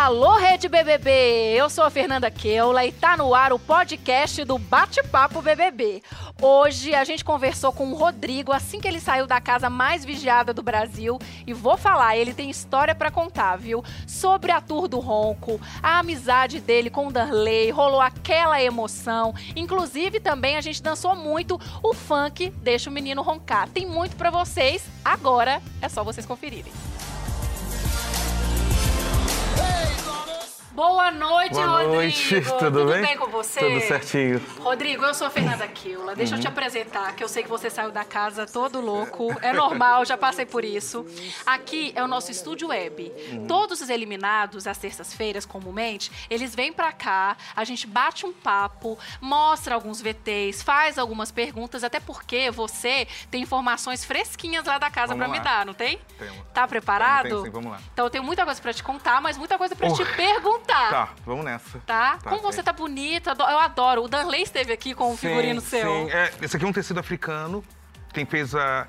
Alô, Rede BBB! Eu sou a Fernanda Keula e tá no ar o podcast do Bate-Papo BBB. Hoje a gente conversou com o Rodrigo assim que ele saiu da casa mais vigiada do Brasil e vou falar, ele tem história para contar, viu? Sobre a tour do Ronco, a amizade dele com o Darley, rolou aquela emoção. Inclusive também a gente dançou muito o funk Deixa o Menino Roncar. Tem muito para vocês, agora é só vocês conferirem. Boa noite, Boa Rodrigo. noite, tudo, tudo bem? bem? com você? Tudo certinho. Rodrigo, eu sou a Fernanda Keula. Deixa Uhum. eu te apresentar, que eu sei que você saiu da casa todo louco. É normal, já passei por isso. Aqui é o nosso estúdio web. Uhum. Todos os eliminados, às terças-feiras, comumente, eles vêm pra cá, a gente bate um papo, mostra alguns VTs, faz algumas perguntas, até porque você tem informações fresquinhas lá da casa pra me dar, não tem? Temos. Tá preparado? Tenho sim, vamos lá. Então eu tenho muita coisa pra te contar, mas muita coisa pra te perguntar. Tá, vamos nessa. Tá? Tá, Como você sim. tá bonita, eu adoro. O Danley esteve aqui com um figurino seu. Sim, é, esse aqui é um tecido africano. Quem fez a.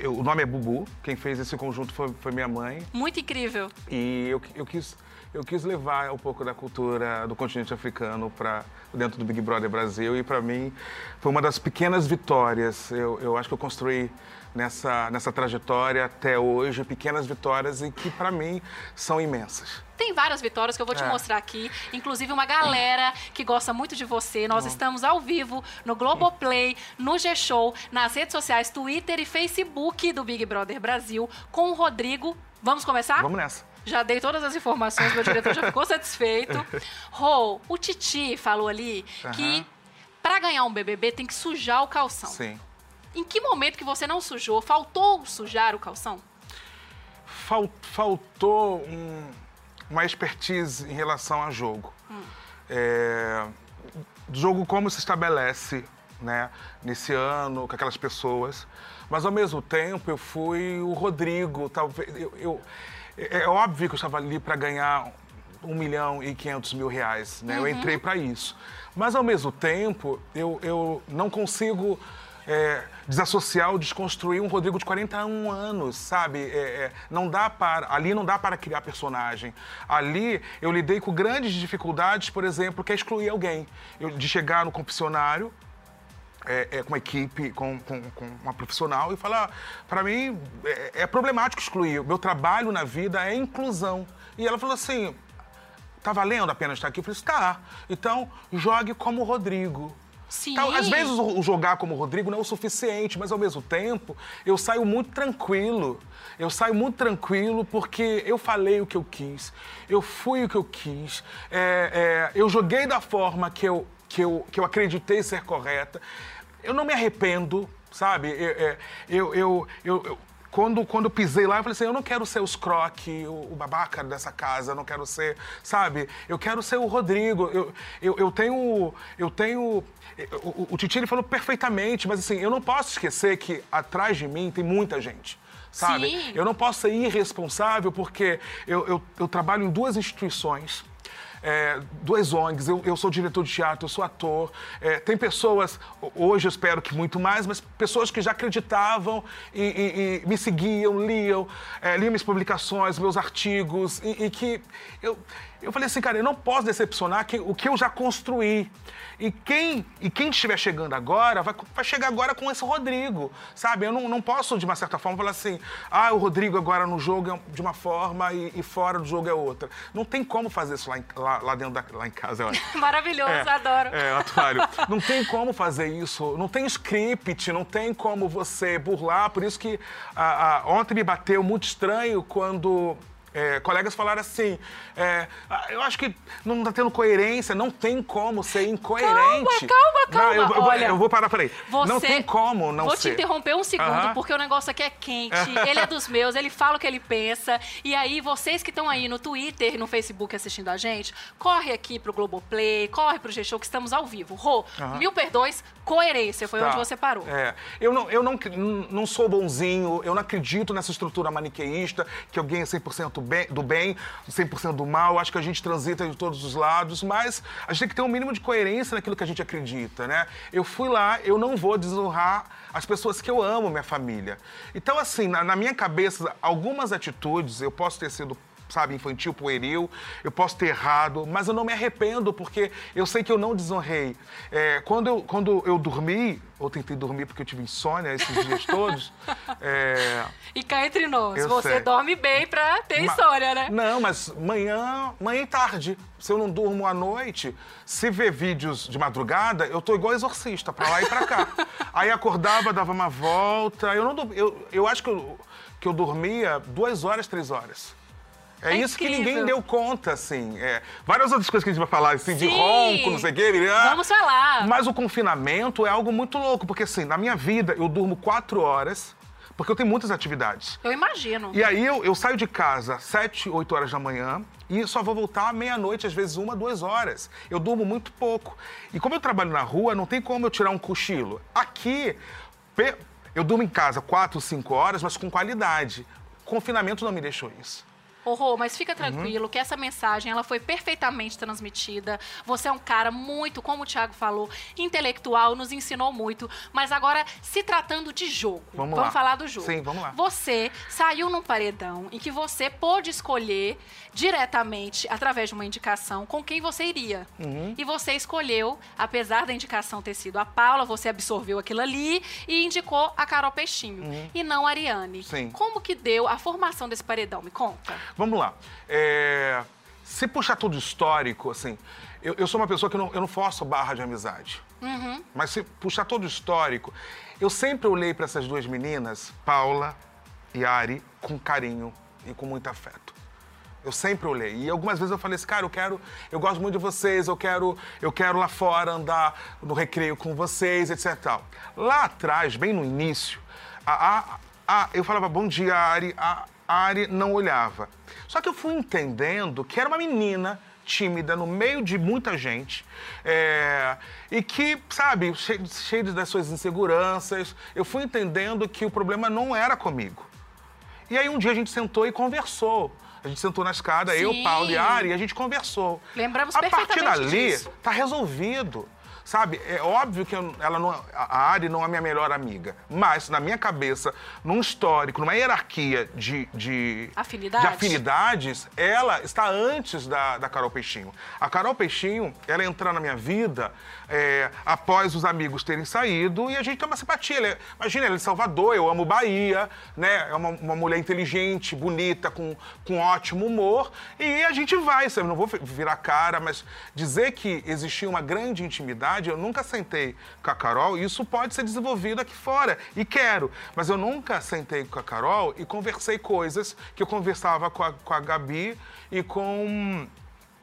eu- O nome é Bubu. Quem fez esse conjunto foi, foi minha mãe. Muito incrível. E eu, eu quis. Eu quis levar um pouco da cultura do continente africano para dentro do Big Brother Brasil e para mim foi uma das pequenas vitórias. Eu, eu acho que eu construí nessa, nessa trajetória até hoje pequenas vitórias e que para mim são imensas. Tem várias vitórias que eu vou te É. mostrar aqui. Inclusive uma galera que gosta muito de você. Nós estamos ao vivo no Globoplay, no G-Show, nas redes sociais, Twitter e Facebook do Big Brother Brasil, com o Rodrigo. Vamos começar? Vamos nessa. Já dei todas as informações, meu diretor já ficou satisfeito. Rô, o Titi falou ali que Aham. pra ganhar um BBB tem que sujar o calção. Sim. Em que momento que você não sujou? Faltou sujar o calção? Fal- faltou um- uma expertise em relação a jogo. É, jogo como se estabelece né, nesse ano, com aquelas pessoas. Mas, ao mesmo tempo, eu fui o Rodrigo. Talvez, eu, eu- é é óbvio que eu estava ali para ganhar um milhão e quinhentos mil reais. Né? Eu entrei para isso. Mas, ao mesmo tempo, eu, eu não consigo é, desassociar ou desconstruir um Rodrigo de 41 anos, sabe? É, é, não dá para, ali não dá para criar personagem. Ali eu lidei com grandes dificuldades, por exemplo, que é excluir alguém. Eu, de chegar no confessionário, é, é, com uma equipe, com, com, com uma profissional e falar, para mim é, é problemático excluir. Meu trabalho na vida é inclusão. E ela falou assim, tá valendo a pena estar aqui? Eu falei tá. Então, jogue como o Rodrigo. Sim. Às vezes o jogar como o Rodrigo não é o suficiente, mas ao mesmo tempo eu saio muito tranquilo. Eu saio muito tranquilo porque eu falei o que eu quis, eu fui o que eu quis, é, é, eu joguei da forma que eu, que, eu, que eu acreditei ser correta. Eu não me arrependo, sabe? É, é, Eu, eu, eu, eu- quando, quando eu pisei lá, eu falei assim, eu não quero ser os croque, o, o babaca dessa casa, eu não quero ser, sabe? Eu quero ser o Rodrigo. Eu, eu, eu tenho. Eu tenho. O, o, o Titi ele falou perfeitamente, mas assim, eu não posso esquecer que atrás de mim tem muita gente. Sabe? Sim. Eu não posso ser irresponsável porque eu, eu, eu trabalho em duas instituições é, duas ONGs, eu, eu sou diretor de teatro, eu sou ator. É, tem pessoas, hoje eu espero que muito mais, mas pessoas que já acreditavam e, e- e me seguiam, liam, é, liam minhas publicações, meus artigos, e, e que eu, eu falei assim, cara, eu não posso decepcionar quem- o que eu já construí. E quem, e quem estiver chegando agora, vai, vai chegar agora com esse Rodrigo, sabe? Eu não, não posso, de uma certa forma, falar assim, ah, o Rodrigo agora no jogo é de uma forma e, e fora do jogo é outra. Não tem como fazer isso lá, em- lá, lá dentro da, lá em casa, olha. Maravilhoso, É, adoro. É, atuário. Não tem como fazer isso, não tem script, não tem como você burlar. Por isso que ah, ah, ontem me bateu muito estranho quando. É, colegas falaram assim, é, "Ah, eu acho que não tá tendo coerência, não tem como ser incoerente. calma, calma. Não, eu, eu vou- Olha, eu vou parar, peraí. Você... Não tem como não Vou ser. te interromper um segundo, Aham. porque o negócio aqui é quente. ele é dos meus, ele fala o que ele pensa. E aí, vocês que estão aí no Twitter e no Facebook assistindo a gente, corre aqui pro Globoplay, corre pro G-Show, que estamos ao vivo. Rô, mil perdões, coerência, foi Tá. onde você parou. É. Eu, não, eu não, não sou bonzinho, eu não acredito nessa estrutura maniqueísta, que alguém é 100% do bem, 100% do mal. Acho que a gente transita de todos os lados, mas a gente tem que ter um mínimo de coerência naquilo que a gente acredita, né? Eu fui lá, eu não vou desonrar as pessoas que eu amo, minha família. Então, assim, na, na minha cabeça, algumas atitudes eu posso ter sido sabe, infantil, pueril. Eu posso ter errado, mas eu não me arrependo, porque eu sei que eu não desonrei. É, quando, eu, quando eu dormi, ou tentei dormir porque eu tive insônia esses dias todos. É... E cá entre nós, eu você sei. dorme bem pra ter Ma... insônia, né? Não, mas manhã, manhã e tarde. Se eu não durmo à noite, se ver vídeos de madrugada, eu tô igual exorcista, pra lá e pra cá. Aí acordava, dava uma volta. Eu não eu, eu acho que eu, que eu dormia duas horas, três horas. É, é isso incrível. que ninguém deu conta, assim. É, várias outras coisas que a gente vai falar, assim, Sim. de ronco, não sei o quê. Vamos falar. Mas o confinamento é algo muito louco, porque, assim, na minha vida, eu durmo quatro horas, porque eu tenho muitas atividades. Eu imagino. E aí eu, eu saio de casa sete, oito horas da manhã e só vou voltar à meia-noite, às vezes uma, duas horas. Eu durmo muito pouco. E como eu trabalho na rua, não tem como eu tirar um cochilo. Aqui, eu durmo em casa quatro, cinco horas, mas com qualidade. O confinamento não me deixou isso. Ô, Rô, mas fica tranquilo uhum. que essa mensagem ela foi perfeitamente transmitida. Você é um cara muito, como o Thiago falou, intelectual, nos ensinou muito. Mas agora, se tratando de jogo, vamos, vamos falar do jogo. Sim, vamos lá. Você saiu num paredão em que você pôde escolher diretamente, através de uma indicação, com quem você iria. Uhum. E você escolheu, apesar da indicação ter sido a Paula, você absorveu aquilo ali e indicou a Carol Peixinho. Uhum. E não a Ariane. Sim. Como que deu a formação desse paredão? Me conta. Vamos lá. É... Se puxar tudo histórico, assim, eu, eu, sou uma pessoa que não, eu não forço barra de amizade. Uhum. Mas se puxar todo histórico, eu sempre olhei para essas duas meninas, Paula e Ari, com carinho e com muito afeto. Eu sempre olhei. E algumas vezes eu falei assim, cara, eu quero, eu gosto muito de vocês, eu quero, eu quero lá fora andar no recreio com vocês, etc. Tal. Lá atrás, bem no início, a, a, a, eu falava bom dia, Ari. A, Ari não olhava. Só que eu fui entendendo que era uma menina tímida no meio de muita gente é, e que, sabe, cheio, cheio das suas inseguranças, eu fui entendendo que o problema não era comigo. E aí um dia a gente sentou e conversou. A gente sentou na escada, Sim. eu, Paulo e Ari, e a gente conversou. Lembramos a partir dali, disso. tá resolvido. Sabe, é óbvio que ela não, a Ari não é minha melhor amiga, mas na minha cabeça, num histórico, numa hierarquia de, de, Afinidade. de afinidades, ela está antes da, da Carol Peixinho. A Carol Peixinho, ela entrar na minha vida é, após os amigos terem saído e a gente tem uma simpatia. Ela é, imagina, ela é de Salvador, eu amo Bahia, né? É uma, uma mulher inteligente, bonita, com, com ótimo humor e a gente vai, sabe? Não vou virar cara, mas dizer que existia uma grande intimidade eu nunca sentei com a Carol, e isso pode ser desenvolvido aqui fora, e quero. Mas eu nunca sentei com a Carol e conversei coisas que eu conversava com a, com a Gabi e com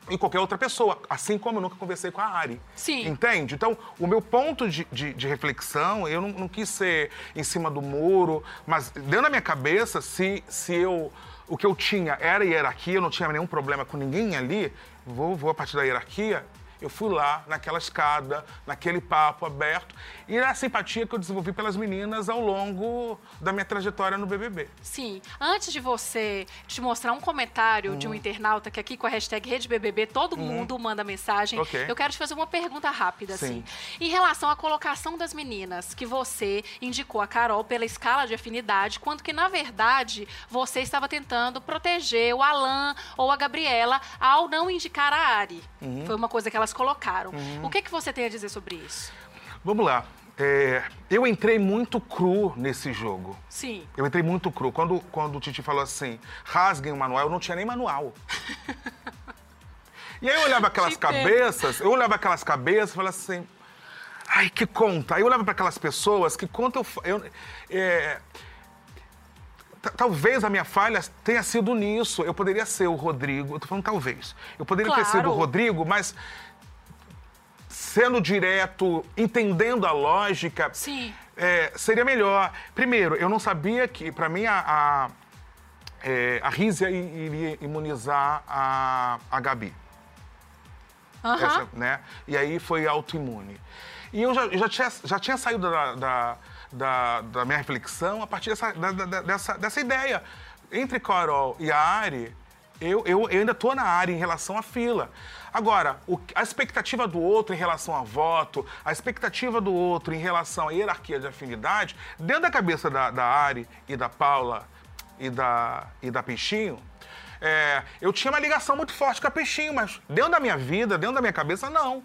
e qualquer outra pessoa, assim como eu nunca conversei com a Ari. Sim. Entende? Então, o meu ponto de, de, de reflexão, eu não, não, quis ser em cima do muro, mas dentro da minha cabeça, se, se eu. O que eu tinha era hierarquia, eu não tinha nenhum problema com ninguém ali, vou, vou a partir da hierarquia, eu fui lá, naquela escada, naquele papo aberto, e a simpatia que eu desenvolvi pelas meninas ao longo da minha trajetória no BBB. Sim. Antes de você te mostrar um comentário hum. de um uhum. internauta que aqui com a hashtag RedeBBB todo hum. mundo manda mensagem, okay. eu quero te fazer uma pergunta rápida, Sim. assim. Em relação à colocação das meninas, que você indicou a Carol pela escala de afinidade, quando que, na verdade, você estava tentando proteger o Alan ou a Gabriela ao não indicar a Ari. Uhum. Foi uma coisa que elas colocaram. Uhum. O que, que você tem a dizer sobre isso? Vamos lá. É, eu entrei muito cru nesse jogo. Sim. Eu entrei muito cru. Quando, quando o Titi falou assim, rasguem o manual, eu não tinha nem manual. e aí eu olhava aquelas cabeças, eu olhava aquelas cabeças e falava assim, ai, que conta. Aí eu olhava para aquelas pessoas, que conta eu... eu é, talvez a minha falha tenha sido nisso. Eu poderia ser o Rodrigo, eu tô falando talvez. Eu poderia claro. ter sido o Rodrigo, mas sendo direto, entendendo a lógica, é, seria melhor. Primeiro, eu não sabia que, para mim, a, a, é, a Rízia iria imunizar a, a Gabi. Uhum. Essa, né? E aí foi autoimune. E eu já, já, tinha, já tinha saído da, da, da, da minha reflexão a partir dessa, da, dessa, dessa ideia. Entre Carol e a Ari, eu, eu, eu ainda estou na área em relação à fila. Agora, o, a expectativa do outro em relação a voto, a expectativa do outro em relação à hierarquia de afinidade, dentro da cabeça da, da Ari e da Paula e da, e da Peixinho, É, eu tinha uma ligação muito forte com a Peixinho, mas dentro da minha vida, dentro da minha cabeça, não.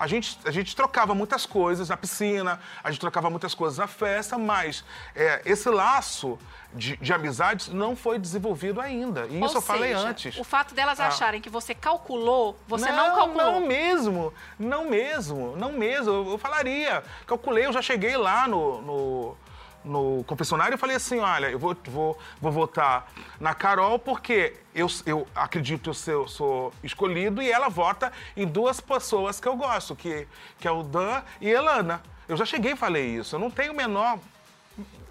A gente, a gente trocava muitas coisas na piscina, a gente trocava muitas coisas na festa, mas é, esse laço de, de amizades não foi desenvolvido ainda. E Ou isso eu falei antes. O fato delas Ah. acharem que você calculou, você não, calculou. Não mesmo, não mesmo, não mesmo. Eu, eu falaria, calculei, eu já cheguei lá no, no, no confessionário e falei assim, olha, eu vou, vou, vou votar na Carol porque eu, eu acredito que eu sou escolhido e ela vota em duas pessoas que eu gosto, que, que é o Dan e Elana. Eu já cheguei e falei isso, eu não tenho o menor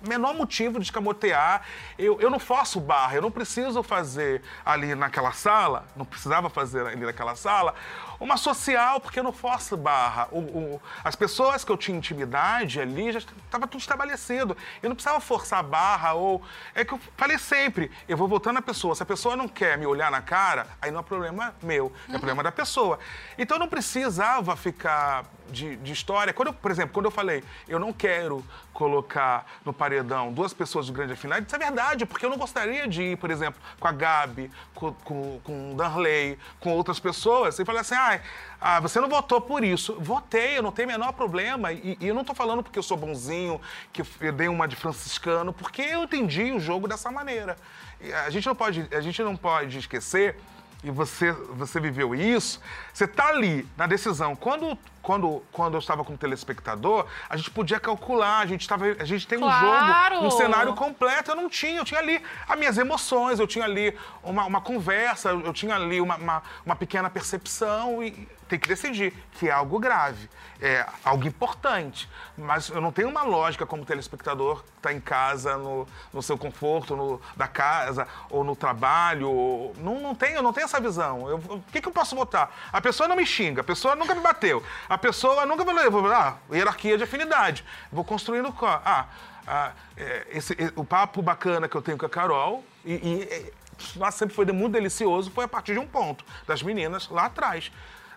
menor motivo de escamotear. Eu, eu não forço barra, eu não preciso fazer ali naquela sala, não precisava fazer ali naquela sala, uma social, porque eu não forço barra. O, o- as pessoas que eu tinha intimidade ali já estava tudo estabelecido. Eu não precisava forçar a barra ou. É que eu falei sempre, eu vou voltando na pessoa. Se a pessoa não quer me olhar na cara, aí não é problema meu, é problema da pessoa. Então eu não precisava ficar de, de história. Quando eu, por exemplo, quando eu falei, eu não quero colocar no paredão duas pessoas de grande afinidade, isso é verdade, porque eu não gostaria de ir, por exemplo, com a Gabi, com, com, com o Darley, com outras pessoas, e falar assim, ah, ah, você não votou por isso. Votei, eu não tenho o menor problema. E, e eu não tô falando porque eu sou bonzinho, que eu dei uma de franciscano, porque eu entendi o jogo dessa maneira. E a gente não pode, a gente não pode esquecer e você, você viveu isso, você tá ali na decisão. Quando, quando, quando eu estava como telespectador, a gente podia calcular, a gente, tava, a gente tem um Claro! jogo, um cenário completo. Eu não tinha, eu tinha ali as minhas emoções, eu tinha ali uma, uma conversa, eu tinha ali uma, uma, uma pequena percepção e tem que decidir que é algo grave, é algo importante. Mas eu não tenho uma lógica como telespectador que está em casa, no, no seu conforto, no, da casa, ou no trabalho. ou- Não, não tenho, não tenho essa visão. O que, que eu posso votar? A pessoa não me xinga, a pessoa nunca me bateu, a pessoa nunca me levou. Ah, hierarquia de afinidade. Vou construindo. co- Ah, ah, é, esse, e- o papo bacana que eu tenho com a Carol, e, e, é, sempre foi muito delicioso, foi a partir de um ponto, das meninas lá atrás.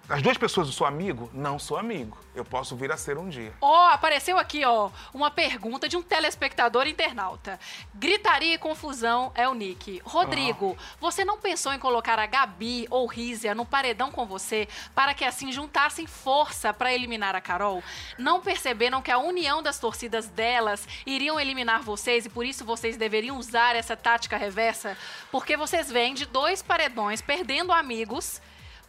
As duas pessoas, eu sou amigo? Não sou amigo. Eu posso vir a ser um dia. Ó, apareceu aqui, ó, uma pergunta de um telespectador internauta. Gritaria e confusão é o Nick. Rodrigo, você não pensou em colocar a Gabi ou Rízia no paredão com você para que assim juntassem força para eliminar a Carol? Não perceberam que a união das torcidas delas iriam eliminar vocês e por isso vocês deveriam usar essa tática reversa? Porque vocês vêm de dois paredões perdendo amigos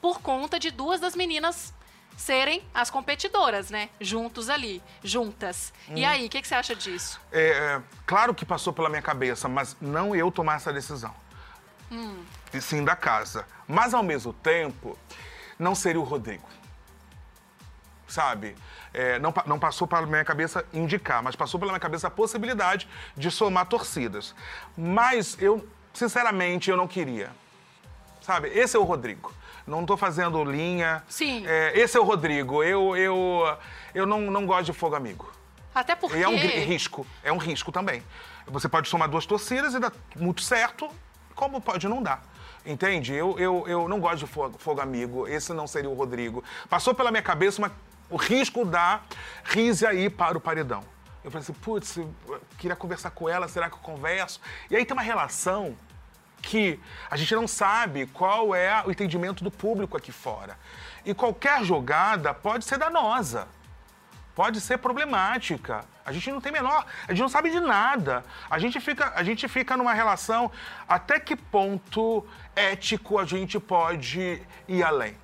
por conta de duas das meninas serem as competidoras, né? Juntos ali, juntas. E aí, o que, que você acha disso? É, é, claro que passou pela minha cabeça, mas não eu tomar essa decisão. E sim da casa. Mas, ao mesmo tempo, não seria o Rodrigo. Sabe? É, não, não passou pela minha cabeça indicar, mas passou pela minha cabeça a possibilidade de somar torcidas. Mas eu, sinceramente, eu não queria. Sabe? Esse é o Rodrigo. Não tô fazendo linha. Sim. É, esse é o Rodrigo. Eu, eu, eu não, não gosto de fogo amigo. Até porque... E é um risco, é um risco também. Você pode somar duas torcidas e dar muito certo, como pode não dar. Entende? Eu, eu, eu não gosto de fogo, fogo amigo, esse não seria o Rodrigo. Passou pela minha cabeça uma- o risco da Rise aí para o paredão. Eu falei assim, putz, eu queria conversar com ela, será que eu converso? E aí tem uma relação que a gente não sabe qual é o entendimento do público aqui fora. E qualquer jogada pode ser danosa pode ser problemática. A gente não tem menor, a gente não sabe de nada. A gente fica, a gente fica numa relação até que ponto ético a gente pode ir além.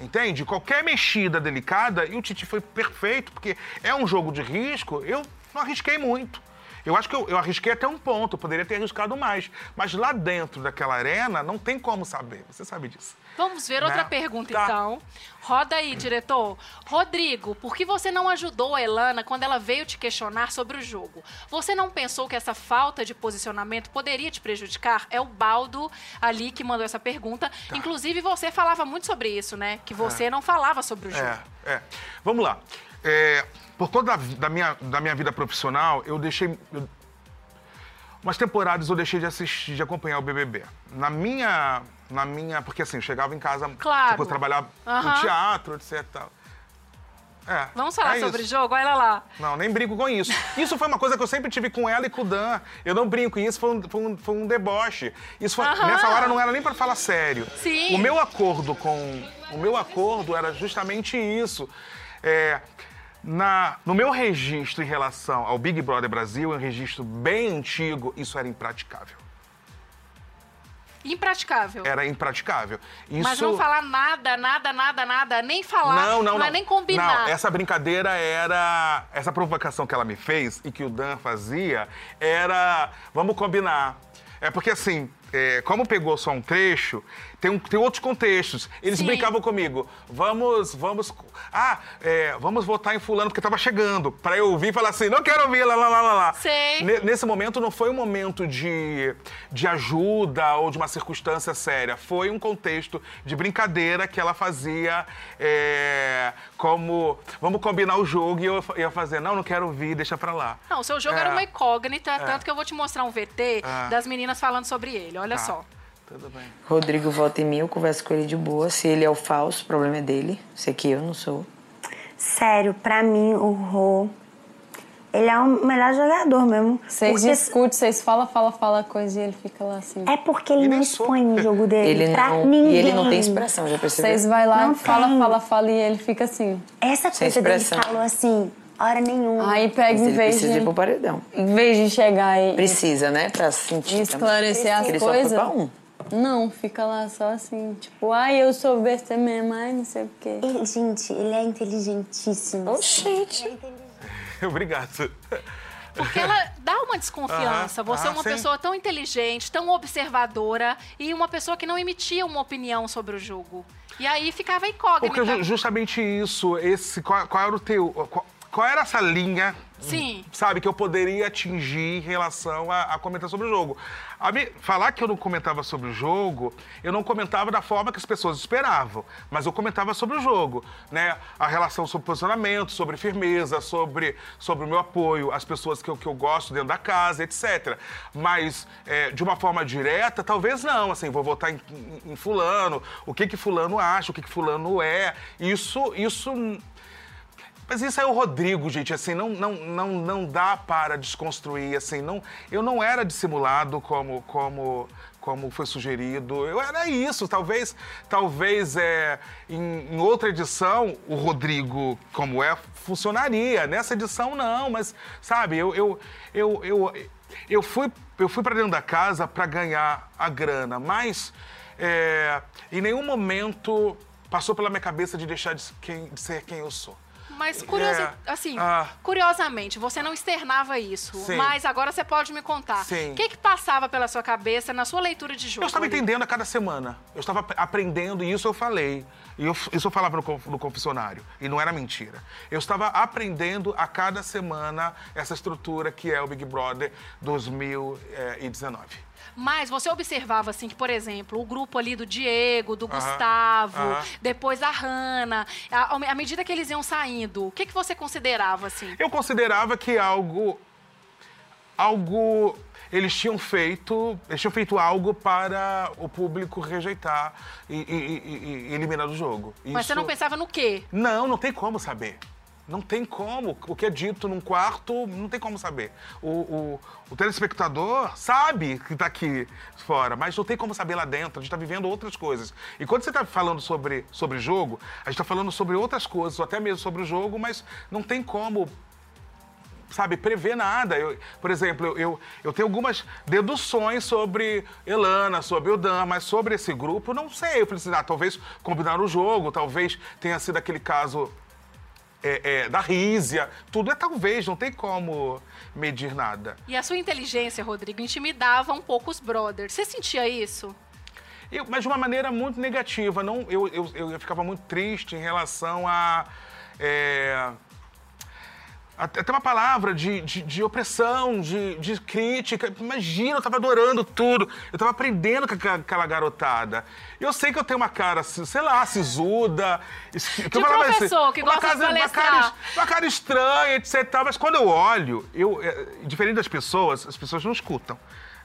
Entende? Qualquer mexida delicada, e o Titi foi perfeito, porque é um jogo de risco, eu não arrisquei muito. Eu acho que eu, eu arrisquei até um ponto, poderia ter arriscado mais. Mas lá dentro daquela arena, não tem como saber. Você sabe disso. Vamos ver outra Né? pergunta, Tá. então. Roda aí, diretor. Rodrigo, por que você não ajudou a Elana quando ela veio te questionar sobre o jogo? Você não pensou que essa falta de posicionamento poderia te prejudicar? É o Baldo ali que mandou essa pergunta. Tá. Inclusive, você falava muito sobre isso, né? Que você não falava sobre o jogo. É, é. Vamos lá. É, por conta da, da minha, da minha vida profissional, eu deixei. eu- umas temporadas eu deixei de assistir, de acompanhar o BBB. Na minha. Na minha. Porque assim, eu chegava em casa. Claro. Depois trabalhar Aham. no teatro, etc. tal. É, Vamos falar é sobre isso. jogo? Olha lá. Não, nem brinco com isso. Isso foi uma coisa que eu sempre tive com ela e com o Dan. Eu não brinco, isso foi um, foi um, foi um deboche. Isso foi- Aham. nessa hora não era nem pra falar sério. Sim. O meu acordo com. O meu acordo era justamente isso. É, na, no meu registro em relação ao Big Brother Brasil, um registro bem antigo, isso era impraticável. Impraticável. Era impraticável. Isso... Mas não falar nada, nada, nada, nada, nem falar, Não, não, não. é nem combinar. Não, essa brincadeira era. Essa provocação que ela me fez e que o Dan fazia era. Vamos combinar. É porque assim. é, como pegou só um trecho, tem, um- tem outros contextos. Eles Sim. brincavam comigo. Vamos, vamos. Ah, é, vamos votar em fulano porque tava chegando. Pra eu ouvir e falar assim, não quero ouvir, lá, lá, lá, lá. Sei. Ne- Nesse momento não foi um momento de, de ajuda ou de uma circunstância séria. Foi um contexto de brincadeira que ela fazia é, como vamos combinar o jogo e eu ia fazer, não, não quero ouvir, deixa pra lá. Não, o seu jogo É. era uma incógnita, tanto que eu vou te mostrar um VT É. das meninas falando sobre ele. Olha Tá. só. Tudo bem. Rodrigo vota em mim, eu converso com ele de boa. Se ele é o falso, o problema é dele. Sei que eu não sou. Sério, pra mim, o Rô, ele é o melhor jogador mesmo. Vocês Porque- discutem, vocês falam, fala, fala coisa e ele fica lá assim. É porque ele E nem não expõe o jogo dele Ele pra não, ninguém. e ele não tem expressão, já percebeu? Vocês vai lá, Não fala, tem. fala, fala e ele fica assim. Essa Sem coisa dele expressão. falou assim, hora nenhuma. Aí pega Mas em ele vez precisa de, ir pro paredão. em vez de chegar e, Precisa, né? Pra sentir. e esclarecer as Ele só foi coisas. pra um. Não, fica lá só assim, tipo, ai, eu sou besta mesmo, ai, não sei o quê. Ele- gente, ele é inteligentíssimo. Oxente. Obrigado. Porque ela dá uma desconfiança. Aham, Você é ah, uma sim. pessoa tão inteligente, tão observadora e uma pessoa que não emitia uma opinião sobre o jogo. E aí ficava incógnita. Porque ju- justamente isso, esse qual, qual era o teu, qual, qual era essa linha Sim. sabe, que eu poderia atingir em relação a, a comentar sobre o jogo. Me- falar que eu não comentava sobre o jogo, eu não comentava da forma que as pessoas esperavam, mas eu comentava sobre o jogo, né? A relação sobre posicionamento, sobre firmeza, sobre, sobre o meu apoio, as pessoas que eu, que eu gosto dentro da casa, etc. Mas, é, de uma forma direta, talvez não, assim, vou votar em, em- em fulano, o que que fulano acha, o que que fulano é, isso, isso mas isso é o Rodrigo, gente, assim, não, não, não, não dá para desconstruir, assim, não, eu não era dissimulado como, como, como foi sugerido, eu era isso, talvez, talvez é, em, em outra edição o Rodrigo, como é, funcionaria, nessa edição não, mas, sabe, eu, eu, eu, eu, eu fui, eu fui para dentro da casa para ganhar a grana, mas é, em nenhum momento passou pela minha cabeça de deixar de, quem- de ser quem eu sou. Mas curiosa, É. assim, Ah. curiosamente, você não externava isso. Sim. Mas agora você pode me contar. O que, que passava pela sua cabeça na sua leitura de jogo? Eu estava entendendo a cada semana. Eu estava ap- aprendendo, e isso eu falei. E eu, isso eu falava no, no confessionário. E não era mentira. Eu estava aprendendo a cada semana essa estrutura que é o Big Brother 2019. Mas você observava, assim, que, por exemplo, o grupo ali do Diego, do Gustavo, depois a Hanna, à à medida que eles iam saindo, o que, que você considerava, assim? Eu considerava que algo. Algo. Eles tinham feito. Eles tinham feito algo para o público rejeitar e, e- e- e eliminar do jogo. Mas você não Isso- pensava no quê? Não, não tem como saber. Não tem como. O que é dito num quarto, não tem como saber. O, o- o telespectador sabe que está aqui fora, mas não tem como saber lá dentro. A gente está vivendo outras coisas. E quando você está falando sobre, sobre jogo, a gente está falando sobre outras coisas, ou até mesmo sobre o jogo, mas não tem como sabe, prever nada. Eu, por exemplo, eu, eu, eu tenho algumas deduções sobre Elana, sobre o Dan, mas sobre esse grupo, não sei. Eu falei assim, ah, talvez combinaram o jogo, talvez tenha sido aquele caso é, é, da Rízia. Tudo é talvez, não tem como medir nada. E a sua inteligência, Rodrigo, intimidava um pouco os brothers. Você sentia isso? Eu- mas de uma maneira muito negativa. Não, eu, eu, eu, ficava muito triste em relação a. é, até uma palavra de, de, de opressão, de, de crítica. Imagina, eu tava adorando tudo. Eu tava aprendendo com aquela- garotada. Eu sei que eu tenho uma cara, sei lá, sisuda. que De falava professor, que uma gosta de casa- uma palestrar. cara, uma cara estranha, etc. Mas quando eu olho, eu, é, diferente das pessoas, as pessoas não escutam,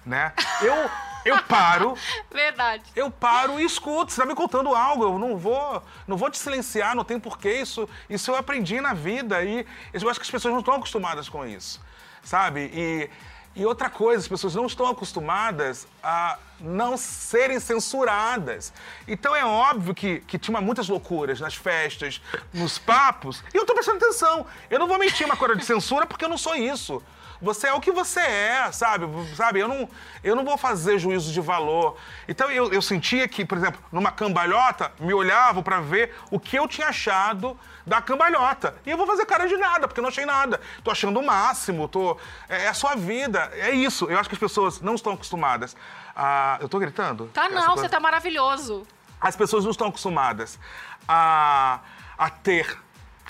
né? Eu, eu paro, Verdade. eu paro e escuto. Você tá me contando algo, eu não vou, não vou te silenciar, não tem porquê. Isso, isso eu aprendi na vida e eu acho que as pessoas não estão acostumadas com isso, sabe? E, e outra coisa, as pessoas não estão acostumadas a não serem censuradas. Então é óbvio que, que tinha muitas loucuras nas festas, nos papos, e eu tô prestando atenção. Eu não vou mentir uma coisa de censura porque eu não sou isso. Você é o que você é, sabe? Sabe? Eu não, eu não vou fazer juízo de valor. Então eu, eu sentia que, por exemplo, numa cambalhota, me olhavam para ver o que eu tinha achado da cambalhota. E eu vou fazer cara de nada, porque eu não achei nada. Tô achando o máximo, tô. É, é a sua vida. É isso. Eu acho que as pessoas não estão acostumadas a. Eu tô gritando? Tá não, coisa- você tá maravilhoso. as pessoas não estão acostumadas a, a ter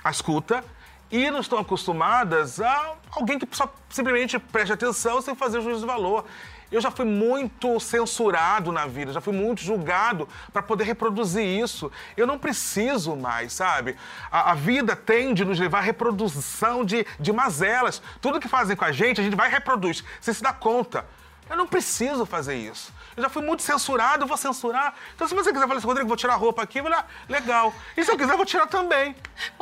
a escuta e não estão acostumadas a alguém que só simplesmente preste atenção sem fazer juízo de valor. Eu já fui muito censurado na vida, já fui muito julgado para poder reproduzir isso. Eu não preciso mais, sabe? A, a vida tende a nos levar à reprodução de, de mazelas. Tudo que fazem com a gente, a gente vai e reproduz. Você se dá conta. Eu não preciso fazer isso. Eu já fui muito censurado, eu vou censurar. Então, se você quiser falar assim, Rodrigo, vou tirar a roupa aqui, eu vou lá, legal. E se eu quiser, eu vou tirar também.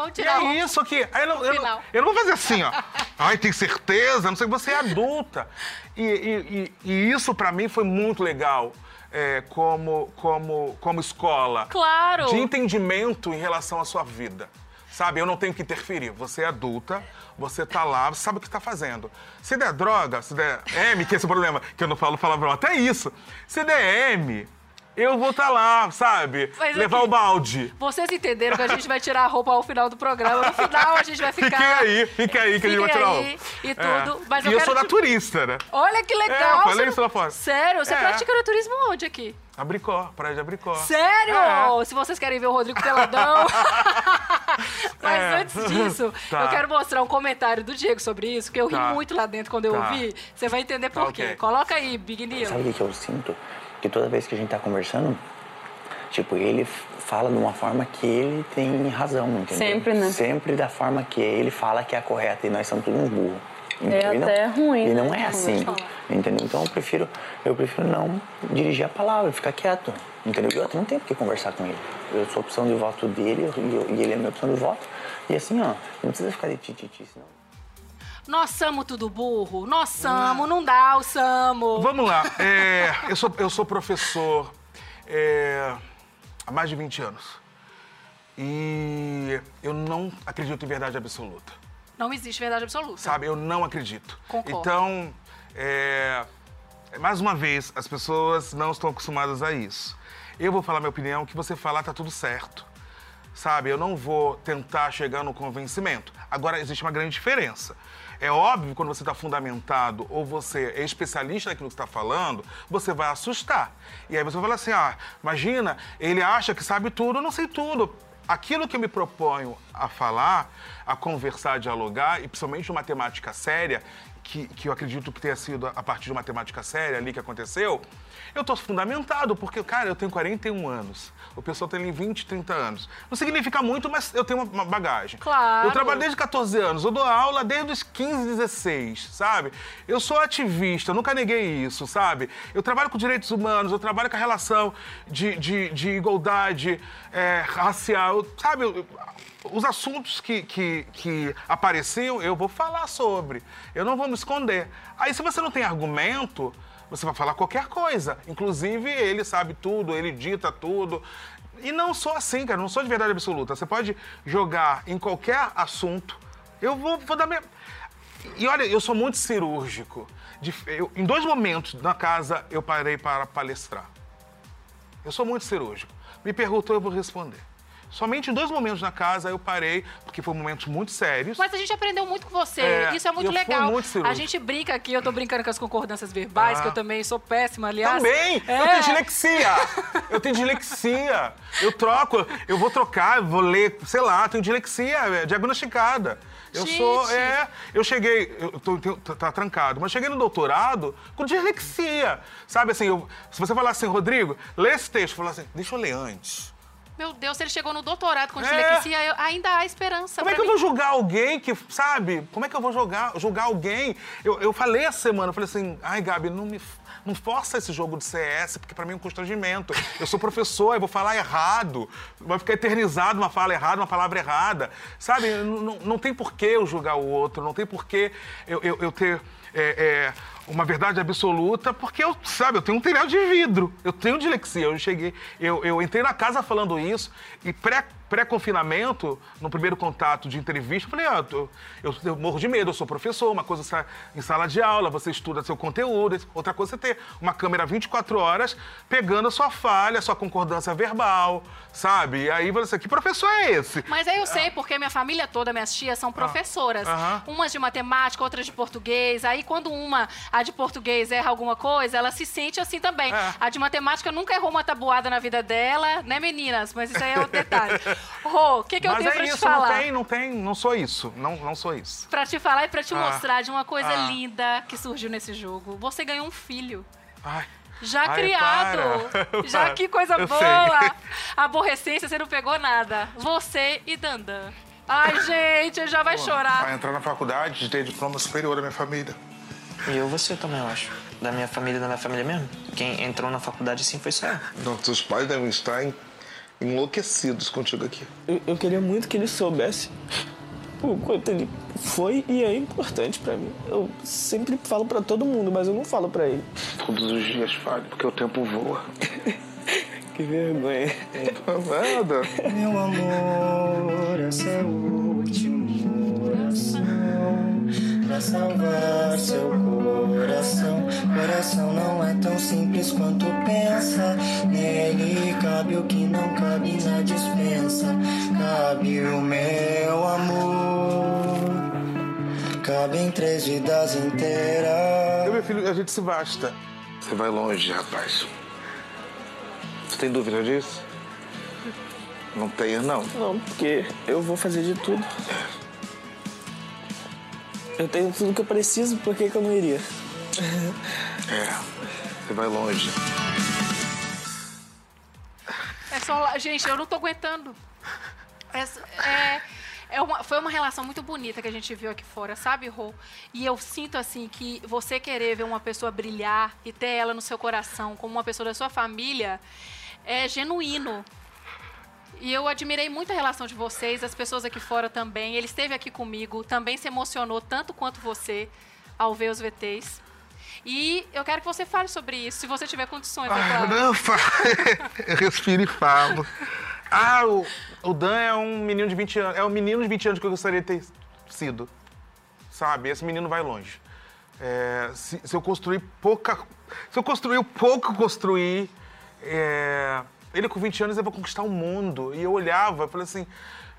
E tirar a é isso aqui. Aí eu, não, eu, não, eu não vou fazer assim, ó. Ai, tem certeza, não sei, você é adulta. E, e- e- e isso, pra mim, foi muito legal. é, como, como, como escola. Claro. De entendimento em relação à sua vida. Sabe, eu não tenho que interferir. Você é adulta, você tá lá, você sabe o que está fazendo. Se der droga, se der M, que é esse problema, que eu não falo palavrão, até isso. Se der M, eu vou estar lá, sabe? Mas Levar aqui- o balde. Vocês entenderam que a gente vai tirar a roupa ao final do programa. No final a gente vai ficar. Fiquem aí, fiquem aí que a gente vai tirar aí o. e tudo, mas eu e eu sou te- naturista, né? Olha que legal. É, eu falei você isso lá fora. Sério? Você É. pratica naturismo onde aqui? Abricó, praia de Abricó. Sério? É. Se vocês querem ver o Rodrigo Peladão. Mas É. antes disso, Tá. eu quero mostrar um comentário do Diego sobre isso, que eu ri Tá. muito lá dentro quando eu Tá. ouvi. Você vai entender por Tá, quê. ok. Coloca aí, Big Neil. Sabe o que, eu sinto? Que toda vez que a gente tá conversando, tipo, ele fala de uma forma que ele tem razão, entendeu? Sempre, né? Sempre da forma que ele fala que é a correta e nós somos todos uns burros. É E não- até ruim, E não né, é assim, entendeu? Então eu prefiro, eu prefiro não dirigir a palavra, ficar quieto, entendeu? E outro, não tem por que conversar com ele. Eu sou opção de voto dele e, eu- e ele é minha opção de voto. E assim, ó, não precisa ficar de tititi, senão... Nós somos tudo burro. Nós somos, não dá o Samo. Vamos lá. é, eu, sou, eu sou professor é, há mais de 20 anos. E eu não acredito em verdade absoluta. Não existe verdade absoluta. Sabe? Eu não acredito. Concordo. Então, é, mais uma vez, as pessoas não estão acostumadas a isso. Eu vou falar minha opinião, o que você falar tá tudo certo. Sabe? Eu não vou tentar chegar no convencimento. Agora, existe uma grande diferença. É óbvio que quando você está fundamentado ou você é especialista naquilo que está falando, você vai assustar. E aí você vai falar assim: ah, imagina, ele acha que sabe tudo, eu não sei tudo. Aquilo que eu me proponho a falar, a conversar, a dialogar, e principalmente uma temática séria, que, que eu acredito que tenha sido a partir de uma temática séria ali que aconteceu, eu tô fundamentado, porque, cara, eu tenho 41 anos. O pessoal tem ali 20, 30 anos. Não significa muito, mas eu tenho uma, bagagem. Claro. Eu trabalho desde 14 anos, eu dou aula desde os 15, 16, sabe? Eu sou ativista, nunca neguei isso, sabe? Eu trabalho com direitos humanos, eu trabalho com a relação de, de, de igualdade é, racial, eu- sabe? Eu- os assuntos que, que, que apareciam, eu vou falar sobre. Eu não vou me esconder. Aí, se você não tem argumento, você vai falar qualquer coisa. Inclusive, ele sabe tudo, ele dita tudo. E não sou assim, cara, não sou de verdade absoluta. Você pode jogar em qualquer assunto. Eu vou, vou dar minha. E olha, eu sou muito cirúrgico. De- eu- em dois momentos na casa eu parei para palestrar. Eu sou muito cirúrgico. Me perguntou, eu vou responder. Somente em dois momentos na casa eu parei, porque foram momentos muito sérios. Mas a gente aprendeu muito com você. É, Isso é muito eu legal. muito a gente brinca aqui, eu tô brincando com as concordâncias verbais, Ah. que eu também sou péssima, aliás. Também! Eu É. tenho dislexia! Eu tenho dislexia! Eu troco, eu vou trocar, eu vou ler, sei lá, tenho dislexia é, diagnosticada. Eu sou, Gente. é, eu cheguei, eu tô, tenho- tá, tá trancado, mas cheguei no doutorado com dislexia. Sabe assim, eu- se você falar assim, Rodrigo, lê esse texto, eu falar assim, deixa eu ler antes. Meu Deus, se ele chegou no doutorado com É. dislexia, eu- ainda há esperança. Como é que eu mim. vou julgar alguém que, sabe? Como é que eu vou julgar, julgar alguém? Eu, eu falei essa semana, eu falei assim, ai, Gabi, não me, Não força esse jogo de CS, porque pra mim é um constrangimento. Eu sou professor, eu vou falar errado, vai ficar eternizado uma fala errada, uma palavra errada. Sabe? Não, não- não tem porquê eu julgar o outro, não tem porquê eu, eu, eu ter. é, é, uma verdade absoluta, porque eu, sabe, eu tenho um telhado de vidro, eu tenho dislexia. Eu cheguei, eu, eu entrei na casa falando isso e pré pré-confinamento, no primeiro contato de entrevista, eu falei, ah, eu, eu- eu morro de medo, eu sou professor, uma coisa sa- em sala de aula, você estuda seu conteúdo, outra coisa é você ter uma câmera 24 horas pegando a sua falha, a sua concordância verbal, sabe? E aí você, que professor é esse? Mas aí eu sei, porque minha família toda, minhas tias, são professoras. Ah. Aham. Umas de matemática, outras de português. Aí quando uma, a de português, erra alguma coisa, ela se sente assim também. É. A de matemática nunca errou uma tabuada na vida dela, né, meninas? Mas isso aí é outro detalhe. Rô, o que, que eu Mas tenho é pra isso, te falar? não tem, não tem, não sou isso, não, não sou isso. Pra te falar e pra te Ah. mostrar de uma coisa Ah. linda que surgiu nesse jogo. Você ganhou um filho. Ai. Já Ai, criado. para. Já que coisa Eu boa. sei. Aborrecência, você não pegou nada. Você e Dandan. Ai, gente, já vai chorar. Vai entrar na faculdade de ter diploma superior da minha família. E eu você também, eu acho. Da minha família, da minha família mesmo. Quem entrou na faculdade assim foi só eu. Nossos pais devem estar en- enlouquecidos contigo aqui. Eu, eu queria muito que ele soubesse o quanto ele foi e é importante pra mim. Eu sempre falo pra todo mundo, mas eu não falo pra ele. Todos os dias fale, porque o tempo voa. Que vergonha. Nada. Meu amor, essa é a última oração pra salvar seu coração. Coração não é tão simples quanto pensa. Nele cabe o que não cabe na dispensa. Cabe o meu amor. Cabe em três vidas inteiras. Eu, meu filho, a gente se basta. Você vai longe, rapaz. Você tem dúvida disso? Não tenha, não. Não, porque eu vou fazer de tudo. Eu tenho tudo que eu preciso, por que, que eu não iria? É, você vai longe. É só lá. Gente, eu não tô aguentando. É, é- é uma- foi uma relação muito bonita que a gente viu aqui fora, sabe, Rô? E eu sinto, assim, que você querer ver uma pessoa brilhar e ter ela no seu coração como uma pessoa da sua família é genuíno. E eu admirei muito a relação de vocês, as pessoas aqui fora também. Ele esteve aqui comigo, também se emocionou tanto quanto você ao ver os VTs. E eu quero que você fale sobre isso, se você tiver condições, é Ah, claro. não, eu respiro e falo. Ah, o, o Dan é um menino de 20 anos. É um menino de 20 anos que eu gostaria de ter sido. Sabe? Esse menino vai longe. É, se, se eu construir pouca. Se eu construir o pouco construí. é, ele com 20 anos vou conquistar o mundo. E eu olhava, falei assim.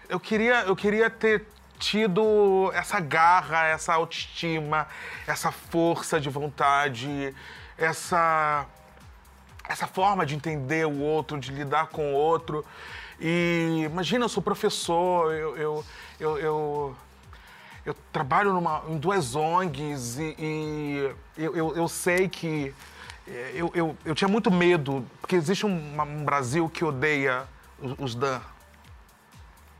Eu queria, eu queria ter tido essa garra, essa autoestima, essa força de vontade, essa essa forma de entender o outro, de lidar com o outro. E imagina, eu sou professor, eu, eu, eu, eu, eu trabalho numa, em duas ONGs e, e eu, eu, eu sei que eu, eu, eu tinha muito medo, porque existe um, um Brasil que odeia os, os Dan.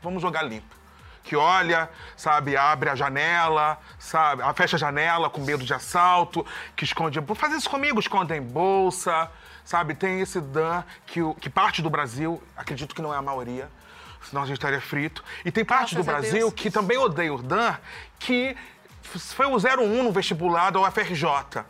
Vamos jogar limpo. Que olha, sabe, abre a janela, sabe, fecha a janela com medo de assalto, que esconde. Faz isso comigo, escondem bolsa, sabe? Tem esse Dan que, que parte do Brasil, acredito que não é a maioria, senão a gente estaria frito. E tem parte Graças do Brasil Deus. que também odeia o Dan, que foi o 01 no vestibular da UFRJ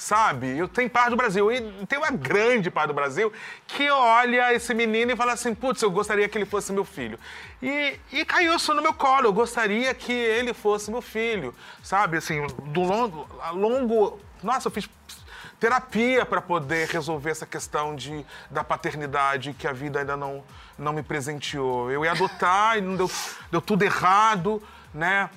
sabe? Eu tenho parte do Brasil e tem uma grande parte do Brasil que olha esse menino e fala assim, putz, eu gostaria que ele fosse meu filho. E, e caiu isso no meu colo, eu gostaria que ele fosse meu filho, sabe? Assim, do longo, a longo... Nossa, eu fiz terapia para poder resolver essa questão de, da paternidade que a vida ainda não, não me presenteou. Eu ia adotar e não deu, deu tudo errado, né?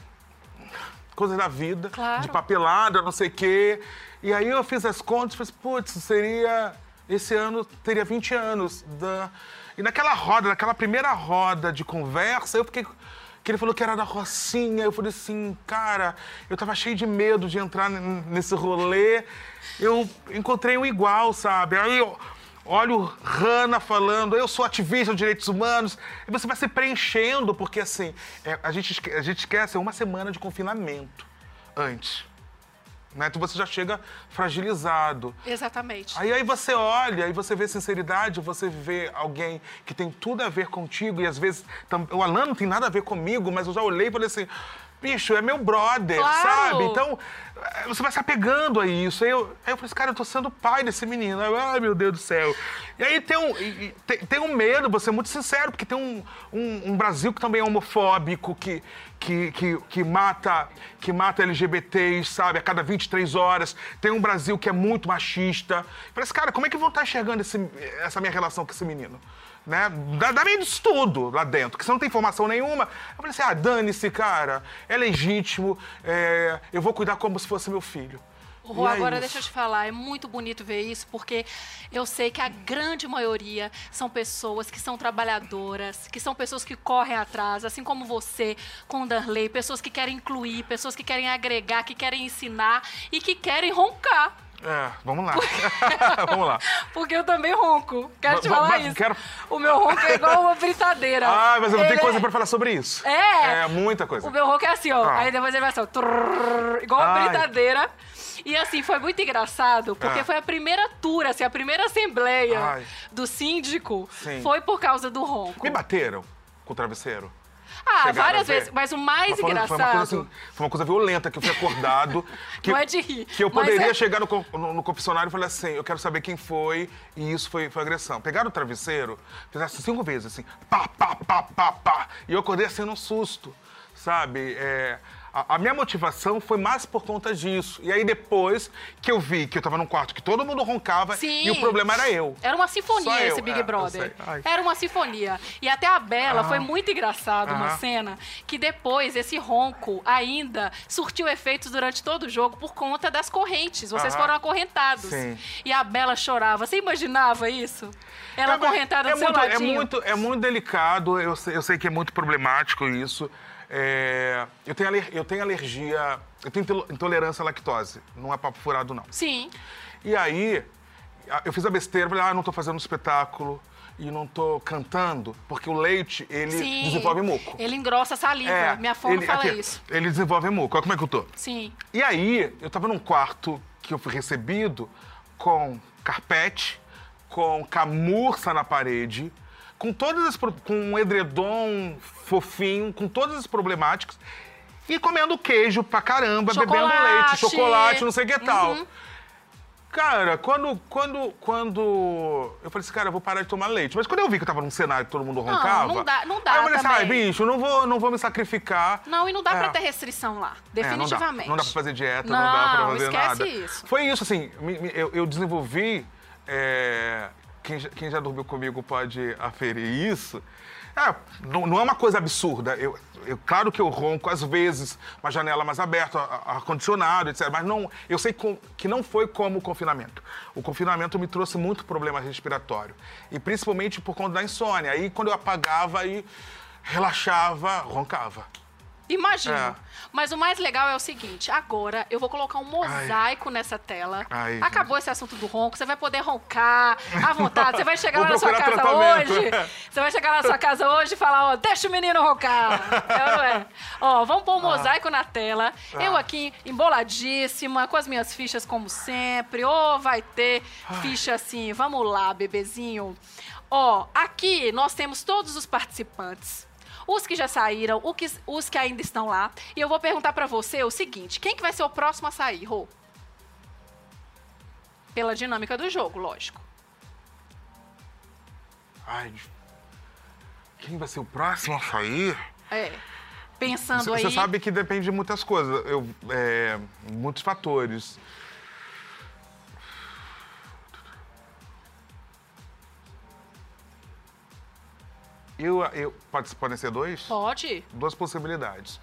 coisas da vida, Claro. de papelada, não sei o quê. E aí eu fiz as contas e falei, putz, seria. Esse ano teria 20 anos. Da... E naquela roda, naquela primeira roda de conversa, eu fiquei. Que ele falou que era da Rocinha. Eu falei assim, cara, eu tava cheio de medo de entrar nesse rolê. Eu encontrei um igual, sabe? Aí eu olho Rana falando, eu sou ativista de direitos humanos, e você vai se preenchendo, porque assim, é, a, gente, a gente esquece é uma semana de confinamento antes. Né? Então você já chega fragilizado. Exatamente. Aí, aí você olha, aí você vê sinceridade, você vê alguém que tem tudo a ver contigo e às vezes tam- o Alan não tem nada a ver comigo, mas eu já olhei e falei assim, bicho, é meu brother, Claro. sabe? Então eh, você vai se apegando a isso. Aí eu, aí eu falei assim, cara, eu tô sendo pai desse menino. Eu, Ai, meu Deus do céu. E aí tem um, tem, tem um medo, vou ser muito sincero, porque tem um, um, um Brasil que também é homofóbico, que, que, que, que mata que mata LGBTs, sabe, a cada 23 horas. Tem um Brasil que é muito machista. Parece, cara, como é que vão estar enxergando esse- essa minha relação com esse menino? Né? Dá, dá meio disso tudo lá dentro, porque você não tem informação nenhuma. Eu falei assim, ah, dane-se, cara, é legítimo, é, eu vou cuidar como se fosse meu filho. Rô, é agora isso. deixa eu te falar, é muito bonito ver isso, porque eu sei que a grande maioria são pessoas que são trabalhadoras, que são pessoas que correm atrás, assim como você, com o Darley, pessoas que querem incluir, pessoas que querem agregar, que querem ensinar e que querem roncar. É, vamos lá. vamos lá. Porque eu também ronco. Quero te falar isso. quero- O meu ronco é igual uma britadeira. Ah, mas eu não Ele tenho coisa pra falar sobre isso. É. É, muita coisa. O meu ronco é assim, ó. Ah. Aí depois ele vai assim, ó. trrr, igual uma Ai. britadeira. E assim, foi muito engraçado, porque Ah. foi a primeira tour, assim, a primeira assembleia Ai. do síndico Sim. foi por causa do ronco. Me bateram com o travesseiro? Ah, Chegaram várias vezes. Mas o mais foi- engraçado. Foi uma, coisa, assim, foi uma coisa violenta, que eu fui acordado. que, Não é de rir, Que eu poderia é- chegar no, no, no confessionário e falar assim, eu quero saber quem foi, e isso foi, foi agressão. Pegaram o travesseiro, fizeram assim, cinco vezes, assim, pá, pá, pá, pá, pá. E eu acordei assim num susto, sabe? É, a, a minha motivação foi mais por conta disso. E aí depois que eu vi que eu tava num quarto que todo mundo roncava Sim. e o problema era eu. Era uma sinfonia eu, esse Big é, Brother. Era uma sinfonia. E até a Bela Ah. foi muito engraçado uma Aham. cena que depois esse ronco ainda surtiu efeitos durante todo o jogo por conta das correntes. Vocês Aham. foram acorrentados. Sim. E a Bela chorava. Você imaginava isso? Ela É, acorrentada é do seu muito, é ladinho. muito, é muito delicado, eu eu sei que é muito problemático isso. É, eu, tenho aler- eu tenho alergia, eu tenho intol- intolerância à lactose, não é papo furado, não. Sim. E aí, eu fiz a besteira, falei, ah, não tô fazendo espetáculo e não tô cantando, porque o leite, ele Sim. desenvolve muco. Ele engrossa a saliva. É, Minha fono ele- fala aqui, isso. Ele desenvolve muco, olha como é que eu tô. Sim. E aí, eu tava num quarto que eu fui recebido com carpete, com camurça na parede, com todas as com um edredom fofinho, com todas as problemáticas, e comendo queijo pra caramba, bebendo Chocolate. leite, chocolate, não sei o que tal. Uhum. Cara, quando, quando, quando. Eu falei assim, cara, eu vou parar de tomar leite. Mas quando eu vi que eu tava num cenário que todo mundo roncava. não dá- não dá Aí eu falei assim, ai, bicho, não vou, não vou me sacrificar. Não, e não dá É. pra ter restrição lá. É, Definitivamente. não, dá. não dá pra fazer dieta, não, dá Não, pra fazer esquece nada. isso. Foi isso, assim, eu, eu desenvolvi. é, quem, já- quem já dormiu comigo pode aferir isso. É, não, não é uma coisa absurda. Eu, eu- claro que eu ronco às vezes, uma janela mais aberta, ar-condicionado, etc. Mas não, eu sei com- que não foi como o confinamento. O confinamento me trouxe muito problema respiratório. E principalmente por conta da insônia. Aí quando eu apagava, aí relaxava, roncava. Imagino. É. Mas o mais legal é o seguinte: agora eu vou colocar um mosaico nessa tela. Ai, Acabou esse assunto do ronco, você vai poder roncar à vontade. Você vai chegar lá na sua casa hoje. Você vai chegar lá na sua casa hoje e falar: ó, deixa o menino roncar. É ou não é? Ó, vamos Ah. pôr um mosaico na tela. Eu aqui emboladíssima, com as minhas fichas como sempre. Ô, vai ter ficha assim. Vamos lá, bebezinho. Ó, aqui nós temos todos os participantes. Os que já saíram, o que- os que ainda estão lá. E eu vou perguntar pra você o seguinte: quem que vai ser o próximo a sair, Rô? Pela dinâmica do jogo, lógico. Ai, quem vai ser o próximo a sair? É. Pensando aí. Você sabe que depende de muitas coisas, eu, é, muitos fatores. Eu, eu, pode, podem ser dois? Pode. Duas possibilidades.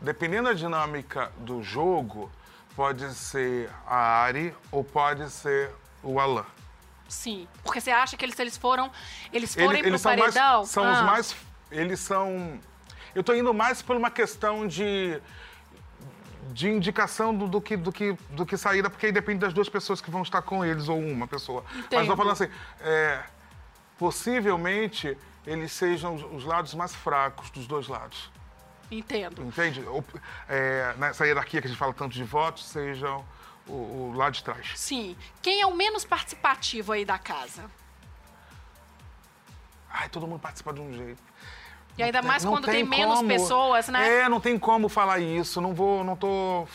Dependendo da dinâmica do jogo, pode ser a Ari ou pode ser o Alan. Sim. Porque você acha que eles, se eles foram. Eles Ele- forem pro eles são, mais, paredão. são os Ah, mais. Eles são. Eu tô indo mais por uma questão de. De indicação do, do que, do, que, do que saída, porque aí depende das duas pessoas que vão estar com eles, ou uma pessoa. Mas Entendo. tô falando assim, é, possivelmente eles sejam os- os lados mais fracos dos dois lados. Entendo. Entende? É, nessa hierarquia que a gente fala tanto de votos, sejam o, o lado de trás. Sim. Quem é o menos participativo aí da casa? Ai, todo mundo participa de um jeito. E ainda mais Não quando tem, tem menos como. pessoas, né? É, não tem como falar isso. Não vou, não tô.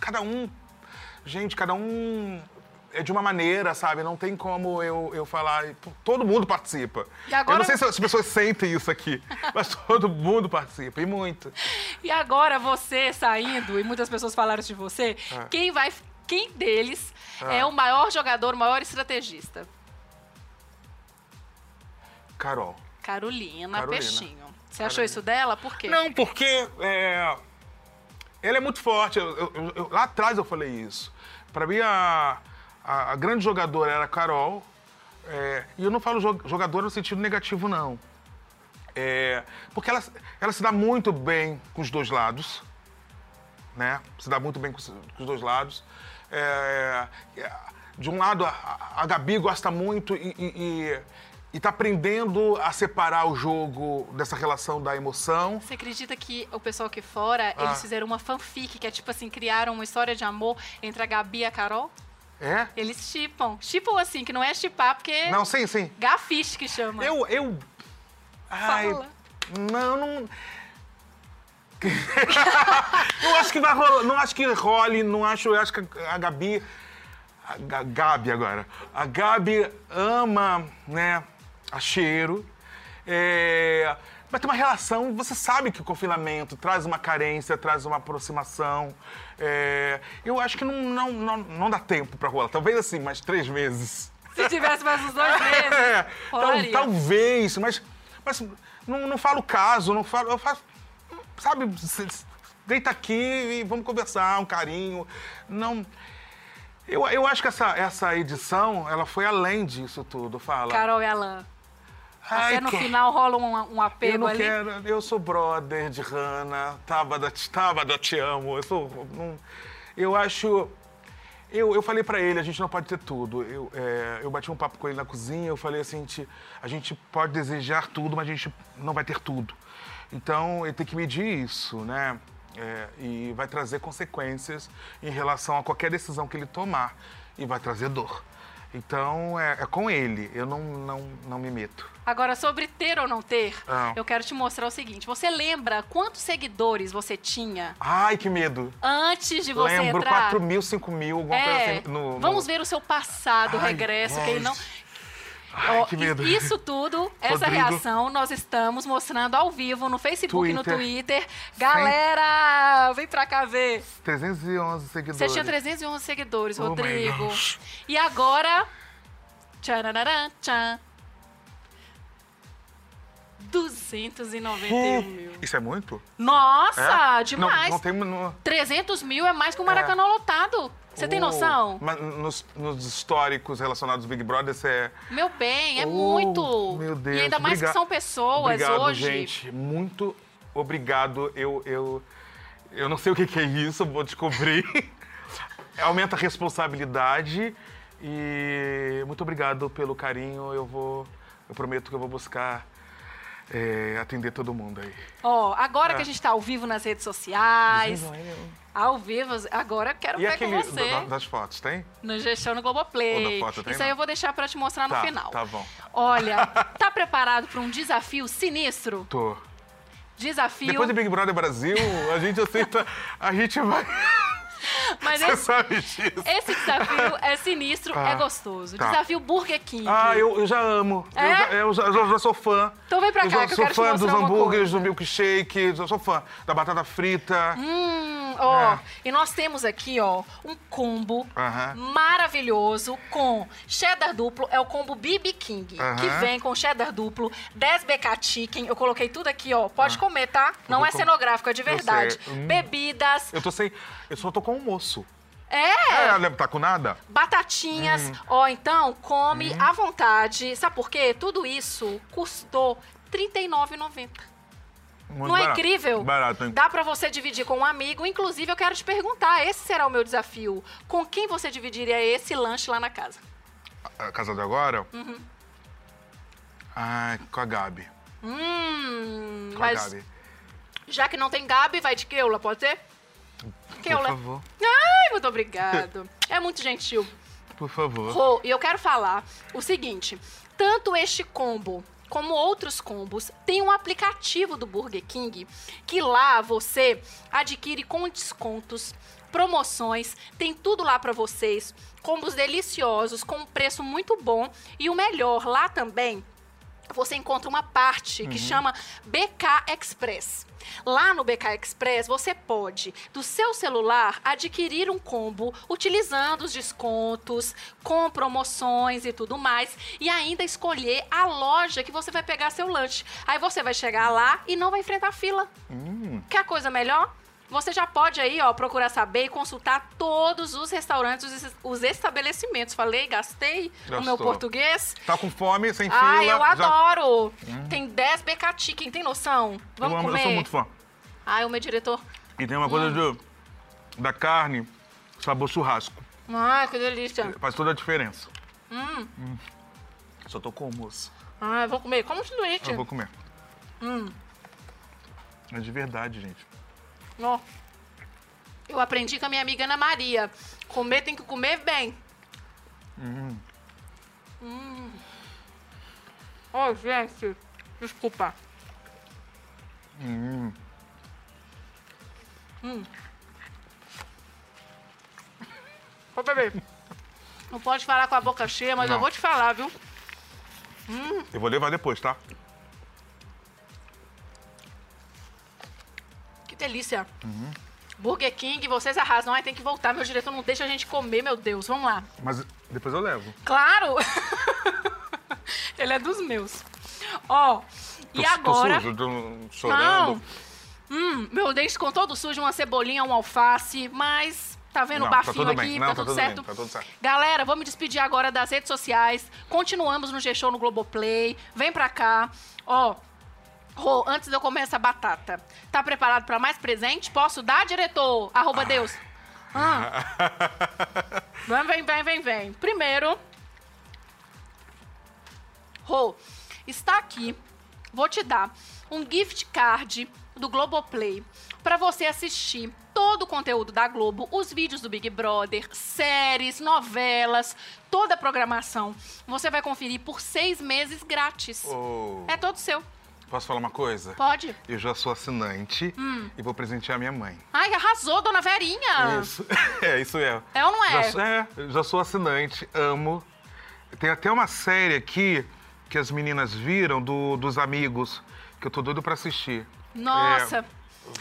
Cada um. Gente, cada um é de uma maneira, sabe? Não tem como eu, eu falar. Todo mundo participa. E agora- Eu não sei se as pessoas sentem isso aqui, mas todo mundo participa, e muito. E agora você saindo, e muitas pessoas falaram isso de você, É. quem vai. Quem deles É. é o maior jogador, o maior estrategista? Carol. Carolina, Carolina. Peixinho. Você achou isso dela? Por quê? Não, porque é, ele é muito forte. Eu- eu- eu- lá atrás eu falei isso. Pra mim, a, a- a grande jogadora era a Carol. é, e eu não falo jo- jogadora no sentido negativo, não. É, porque ela, ela se dá muito bem com os dois lados. Né? Se dá muito bem com os, com os dois lados. É, é, de um lado, a, a Gabi gosta muito e, e, e- e tá aprendendo a separar o jogo dessa relação da emoção. Você acredita que o pessoal aqui fora, Ah. eles fizeram uma fanfic, que é tipo assim, criaram uma história de amor entre a Gabi e a Carol? É? Eles chipam. Chipam assim, que não é chipar, porque... Não, sim, sim. Gafiche que chama. Eu, eu... Ai, Fala. não, não... não acho que vai rolar, não acho que role, não acho, eu acho que a Gabi... A Ga- Gabi agora. A Gabi ama, né, a cheiro. É, mas tem uma relação, você sabe que o confinamento traz uma carência, traz uma aproximação. É, eu acho que não, não, não, não dá tempo pra rolar. Talvez assim, mais três meses. Se tivesse mais uns dois meses, É, tal- talvez, mas, mas não, não falo caso, não falo. Eu faço, sabe, deita aqui e vamos conversar, um carinho. Não. Eu, eu acho que essa, essa edição, ela foi além disso tudo, fala. Carol e Alan. Ai, Até no final rola um, um apego eu não ali. quero, eu sou brother de Hannah, Tabata, Tabata, te amo. Eu sou. não- eu acho. Eu, eu falei pra ele, a gente não pode ter tudo. Eu, é, eu bati um papo com ele na cozinha, eu falei assim, a gente, a gente pode desejar tudo, mas a gente não vai ter tudo. Então, ele tem que medir isso, né? É, e vai trazer consequências em relação a qualquer decisão que ele tomar. E vai trazer dor. Então, é, é com ele, eu não, não, não me meto. Agora, sobre ter ou não ter, Ah. eu quero te mostrar o seguinte. Você lembra quantos seguidores você tinha Ai, que medo! antes de você Lembro, entrar? 4 mil, 5 mil, alguma É, coisa assim. No, no- vamos ver o seu passado, o Ai, regresso, quem não... Ai, Ó, que medo. Isso tudo, essa Rodrigo. reação, nós estamos mostrando ao vivo no Facebook e no Twitter. Galera, vem pra cá ver. 311 seguidores. Você tinha 311 seguidores, Oh Rodrigo. E agora. Tchanararã, tchan. 291 mil. Isso é muito? Nossa, É? demais. Não, não tem... No... 300 mil é mais que o Maracanã lotado. Você tem Oh, noção? Mas nos, nos históricos relacionados ao Big Brother, você é... Meu bem, é Oh, muito. Meu Deus. E ainda mais obriga- que são pessoas obrigado, hoje. gente. Muito obrigado. Eu, eu, eu não sei o que, que é isso, vou descobrir. Aumenta a responsabilidade. E muito obrigado pelo carinho. Eu vou... Eu prometo que eu vou buscar é, atender todo mundo aí. Ó, agora É. que a gente tá ao vivo nas redes sociais, ao vivo, agora eu quero E ver aquele com você da- das fotos, tem? no Gestão no Globoplay. Foto, Isso aí não? eu vou deixar pra te mostrar no tá, final. Tá bom. Olha, tá preparado para um desafio sinistro? Tô. Desafio. Depois de Big Brother Brasil, a gente aceita. A gente vai. Mas Você esse, sabe disso. esse desafio é sinistro, Ah, é gostoso. tá. Desafio Burger King. Ah, eu, eu já amo. Eu, É? já, eu já, eu já sou fã. Então vem pra eu cá, já que eu sou fã dos hambúrgueres, do milkshake, eu sou fã da batata frita. Hum, ó, É. e nós temos aqui, ó, um combo maravilhoso com cheddar duplo, é o combo BB King, que vem com cheddar duplo, 10 BK chicken, eu coloquei tudo aqui, ó, pode comer, tá? Não é com- cenográfico, é de Eu verdade. Hum. Bebidas, Eu tô sem. Eu só tô com almoço. É, É, tá com nada? batatinhas, Hum. ó, então come à vontade. Sabe por quê? Tudo isso custou R$ 39,90. Muito Não é barato. incrível? Barato, hein? Dá pra você dividir com um amigo. Inclusive, eu quero te perguntar, esse será o meu desafio. Com quem você dividiria esse lanche lá na casa? A casa de agora? Uhum. Ai, com a Gabi. Hum, Com mas a Gabi. já que não tem Gabi, vai de Keula, pode ser? Keula. favor. Ai, muito obrigado. É muito gentil. Por favor. Rô, e eu quero falar o seguinte: tanto este combo como outros combos tem um aplicativo do Burger King que lá você adquire com descontos, promoções, tem tudo lá pra vocês, combos deliciosos com um preço muito bom e o melhor lá também você encontra uma parte que chama BK Express. Lá no BK Express, você pode, do seu celular, adquirir um combo utilizando os descontos, com promoções e tudo mais, e ainda escolher a loja que você vai pegar seu lanche. Aí você vai chegar lá e não vai enfrentar fila. Quer coisa melhor? Você já pode aí, ó, procurar saber e consultar todos os restaurantes, os- os estabelecimentos. Falei, gastei o meu Gastou. português. Tá com fome, sem fila. Ai, eu já- adoro! Tem 10 BK Chicken, tem noção? Vamos eu, amo, eu comer? sou muito fã. Ai, o meu diretor. E tem uma coisa Hum. de- da carne, sabor churrasco. Ai, que delícia. Faz toda a diferença. Hum. Só tô com almoço. Ai, vou comer. Como sanduíche. Eu vou comer. Hum. É de verdade, gente. Ó. Eu aprendi com a minha amiga Ana Maria. Comer tem que comer bem. Hum. Ó, gente. Desculpa. Hum. Ô, bebê. Não pode falar com a boca cheia, mas Não. eu vou te falar, viu? Eu vou levar depois, tá? Delícia. Burger King, vocês arrasam. Ai, tem que voltar. Meu diretor não deixa a gente comer, meu Deus. Vamos lá. Mas depois eu levo. Claro! Ele é dos meus. Ó, e Tô- agora... Tô sujo, tô chorando. Não. Hum, meu dente ficou todo sujo, uma cebolinha, um alface, mas tá vendo Não, o tá bafinho aqui? Não, tá, tá tudo certo? bem, tá tudo certo. Galera, vou me despedir agora das redes sociais. Continuamos no G-Show no Globoplay. Vem pra cá. Ó, Rô, antes de eu comer essa batata, tá preparado pra mais presente? Posso dar, diretor? Arroba Deus. Ah. Vem, vem, vem, vem, vem. Primeiro, Rô, está aqui, vou te dar um gift card do Globoplay para você assistir todo o conteúdo da Globo, os vídeos do Big Brother, séries, novelas, toda a programação. Você vai conferir por seis meses grátis. Ô, É todo seu. Posso falar uma coisa? Pode. Eu já sou assinante Hum. e vou presentear minha mãe. Ai, arrasou, dona Verinha. Isso. É, isso é. É ou não é? Já, é, eu já sou assinante, amo. Tem até uma série aqui que as meninas viram do- dos amigos, que eu tô doido pra assistir. Nossa.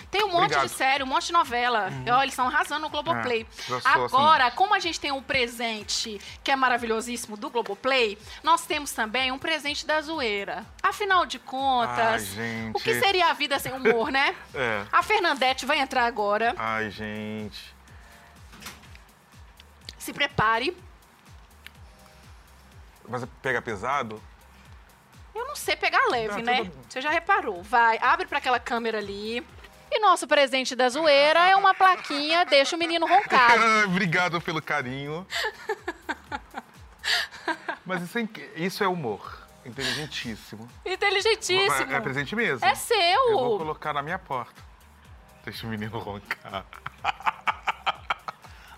Tem um monte Obrigado. de série, um monte de novela. Ó, eles estão arrasando no Globoplay. É, sou Agora, como a gente tem um presente que é maravilhosíssimo do Globoplay, nós temos também um presente da zoeira. Afinal de contas, Ai, o que seria a vida sem humor, né? É. A Fernandete vai entrar agora. Ai, gente. Se prepare. Mas pega pesado? Eu não sei pegar leve, Tá, né? tudo- Você já reparou. Vai, abre pra aquela câmera ali. E nosso presente da zoeira é uma plaquinha, deixa o menino roncar. Obrigado pelo carinho. Mas isso é, isso é humor. Inteligentíssimo. Inteligentíssimo. É, é presente mesmo. É seu. Eu vou colocar na minha porta. Deixa o menino roncar.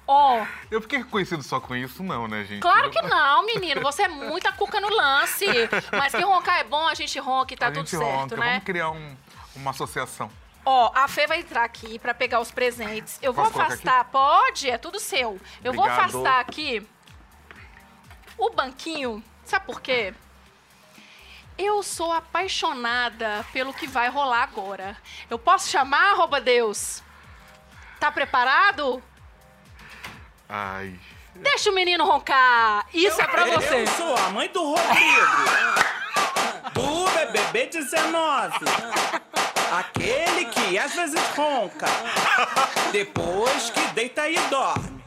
Ó, Eu fiquei conhecido só com isso, não, né, gente? claro que não, menino. Você é muita cuca no lance. Mas que roncar é bom, a gente ronca e tá a tudo certo, ronca. né? Vamos criar um- uma associação. Ó, a Fê vai entrar aqui pra pegar os presentes. Eu vou Posso colocar afastar, pode? É tudo seu. Eu vou Obrigado. afastar aqui o banquinho. Sabe por quê? Eu sou apaixonada pelo que vai rolar agora. Eu posso chamar, arroba Deus? Tá preparado? Ai. Deixa o menino roncar. Isso é pra você. Eu sou a mãe do Rodrigo. do BBB 19. Aquele que às vezes ronca. Depois que deita e dorme.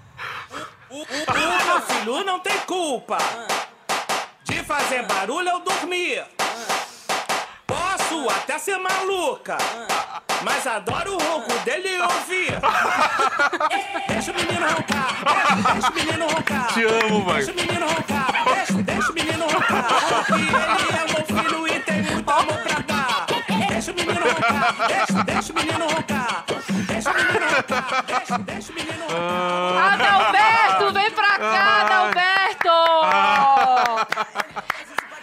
O, o- o meu filho não tem culpa de fazer barulho ao dormir. Posso até ser maluca, mas adoro o ronco dele ouvir. Deixa o menino roncar, deixa, deixa o menino roncar. Te amo, mãe. Deixa o menino roncar, deixa, deixa o menino roncar. Ele é Deixa o menino roncar, deixa, deixa o menino roncar. Deixa o menino roncar, Adalberto, vem pra cá, Adalberto!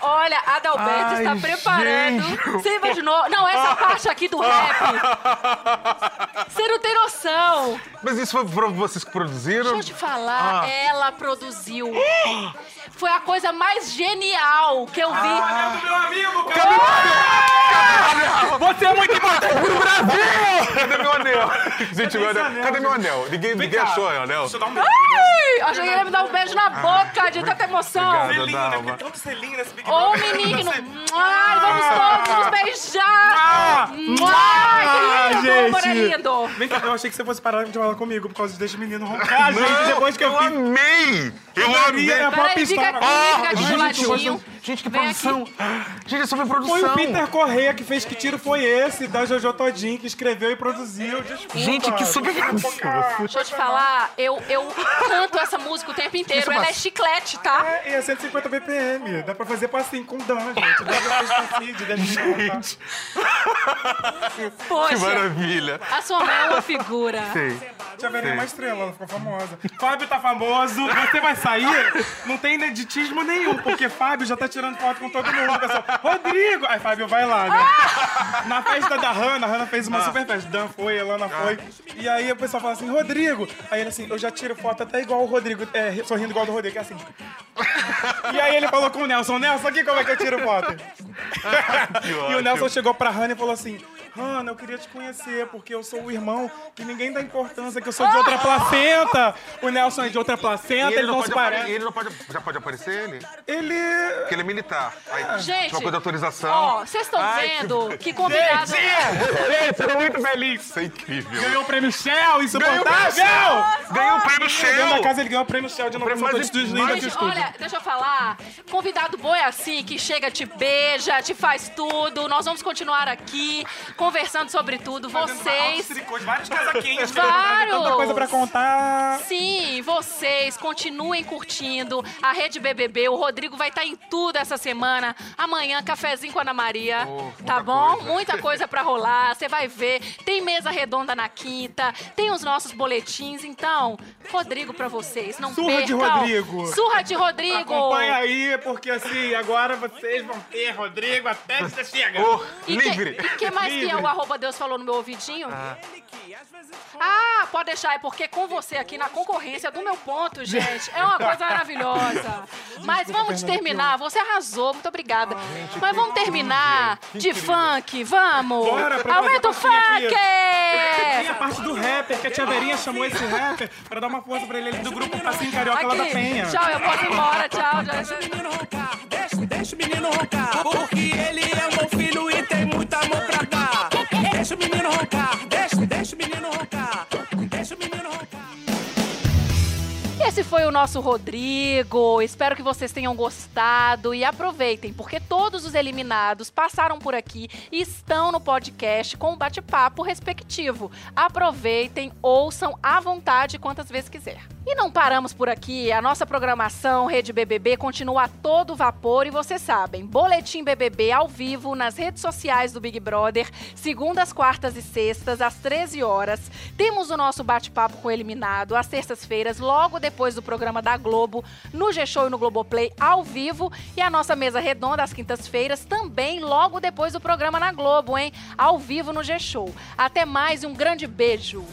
Olha, Adalberto Ai, está preparando. gente. Você imaginou? Não, essa parte aqui do rap. Você não tem noção. Mas isso foi pra vocês que produziram? Deixa eu te falar, Ah. ela produziu. Foi a coisa mais genial que eu vi. Ah. Meu amigo, Você é muito importante pro Brasil! Cadê meu anel? Gente, meu anel. Cadê meu anel? Ninguém, ninguém achou o anel. Deixa eu dar um Ai, achei que ele ia me dar um beijo na boca de tanta emoção. Obrigado, selinho, né? Porque tanto selinho nesse Big Ô, Brother. menino! Ai, vamos todos nos beijar! Ah! Ai, que lindo, gente. amor, é lindo! Vem cá, eu achei que você fosse parar de falar comigo por causa de deixa o menino roncar, gente. Depois que eu eu fiz. amei! Eu amei! é Peraí, star. Aqui, Ah, fica aqui do gente, ladinho. Gente, que Vem produção! Gente, é sobre produção! Foi o Peter Correia que fez que tiro foi esse, da Jojo Todinho, que escreveu e produziu. Desculpa. Gente, que super produção! Deixa eu te falar, eu, eu canto essa música o tempo inteiro. Ela é chiclete, tá? É, e é 150 BPM. Dá pra fazer passinho com Dan, gente. Dan já fez suicídio, deve Gente, que Poxa, maravilha! a sua mãe é uma figura. Sei. Tia Verinha é Sim. uma estrela, ela ficou famosa. Fábio tá famoso, você vai sair, não tem ineditismo nenhum, porque Fábio já tá tirando foto com todo mundo. Pessoal, Rodrigo! Aí Fábio vai lá, né? Na festa da Hanna, a Hanna fez uma super festa. Dan foi, Elana foi. E aí o pessoal fala assim, Rodrigo. Aí ele assim, eu já tiro foto até igual o Rodrigo, é, sorrindo igual do Rodrigo, que é assim. E aí ele falou com o Nelson, Nelson, aqui como é que eu tiro foto? e o. Nelson chegou pra Hanna e falou assim, Hanna, eu queria te conhecer, porque eu sou o irmão que ninguém dá importância, que eu sou de outra placenta. O Nelson é de outra placenta, E ele, ele não, não, se parece. ele não pode. Já pode aparecer ele? Ele... Porque ele é militar. Aí, Gente, tipo, uma coisa de autorização. Ó, vocês estão vendo que combinado. Gente, tô muito feliz. Isso é incrível. Ganhou o prêmio Shell, Ganhou o prêmio insuportável! Shell! Ganhou o prêmio Dentro Shell! da casa ele ganhou o prêmio Shell de novo. Gente, estúdio. olha, deixa eu falar. Convidado bom é assim, que chega, te beija, te faz tudo. Nós vamos continuar aqui, conversando sobre tudo. Vocês. Tricôs, vários casaquinhos. Vários. Tanta coisa pra contar. Sim, vocês continuem curtindo a Rede BBB. O Rodrigo vai estar em tudo essa semana. Amanhã, cafezinho com a Ana Maria. Oh, tá bom? coisa. Muita coisa pra rolar. Você vai ver. Tem mesa redonda na quinta. Tem os nossos boletins. Então, Rodrigo pra vocês. Não Surra de percam. Rodrigo. Surra de Rodrigo. Acompanha aí, porque assim, agora vocês vão ter Rodrigo até você chega. Ô, E que, livre! e que mais que é o arroba Deus falou no meu ouvidinho? Ah, pode deixar, é porque com você aqui na concorrência do meu ponto, gente, é uma coisa maravilhosa. Mas vamos terminar, você arrasou, muito obrigada. Mas vamos terminar de funk, vamos! Aumenta o funk! Tem a parte do rapper, que a tia Verinha chamou esse rapper pra dar uma força pra ele, ele do grupo Passinho Carioca lá da Penha. Tchau, eu posso ir embora, tchau. tchau. menino roncar, deixa, deixa o menino roncar. Porque ele é meu filho e tem muito amor pra. Deixa o menino roncar, deixa, deixa o menino roncar. Deixa o menino roncar. Esse foi o nosso Rodrigo. Espero que vocês tenham gostado e aproveitem, porque todos os eliminados passaram por aqui e estão no podcast com o bate-papo respectivo. Aproveitem, ouçam à vontade quantas vezes quiser. E não paramos por aqui, a nossa programação Rede BBB continua a todo vapor e vocês sabem, Boletim BBB ao vivo nas redes sociais do Big Brother, segundas, quartas e sextas, às 13 horas. Temos o nosso bate-papo com o eliminado às terças-feiras, logo depois do programa da Globo, no G-Show e no Globoplay ao vivo. E a nossa mesa redonda às quintas-feiras, também logo depois do programa na Globo, hein? Ao vivo no G-Show. Até mais e um grande beijo!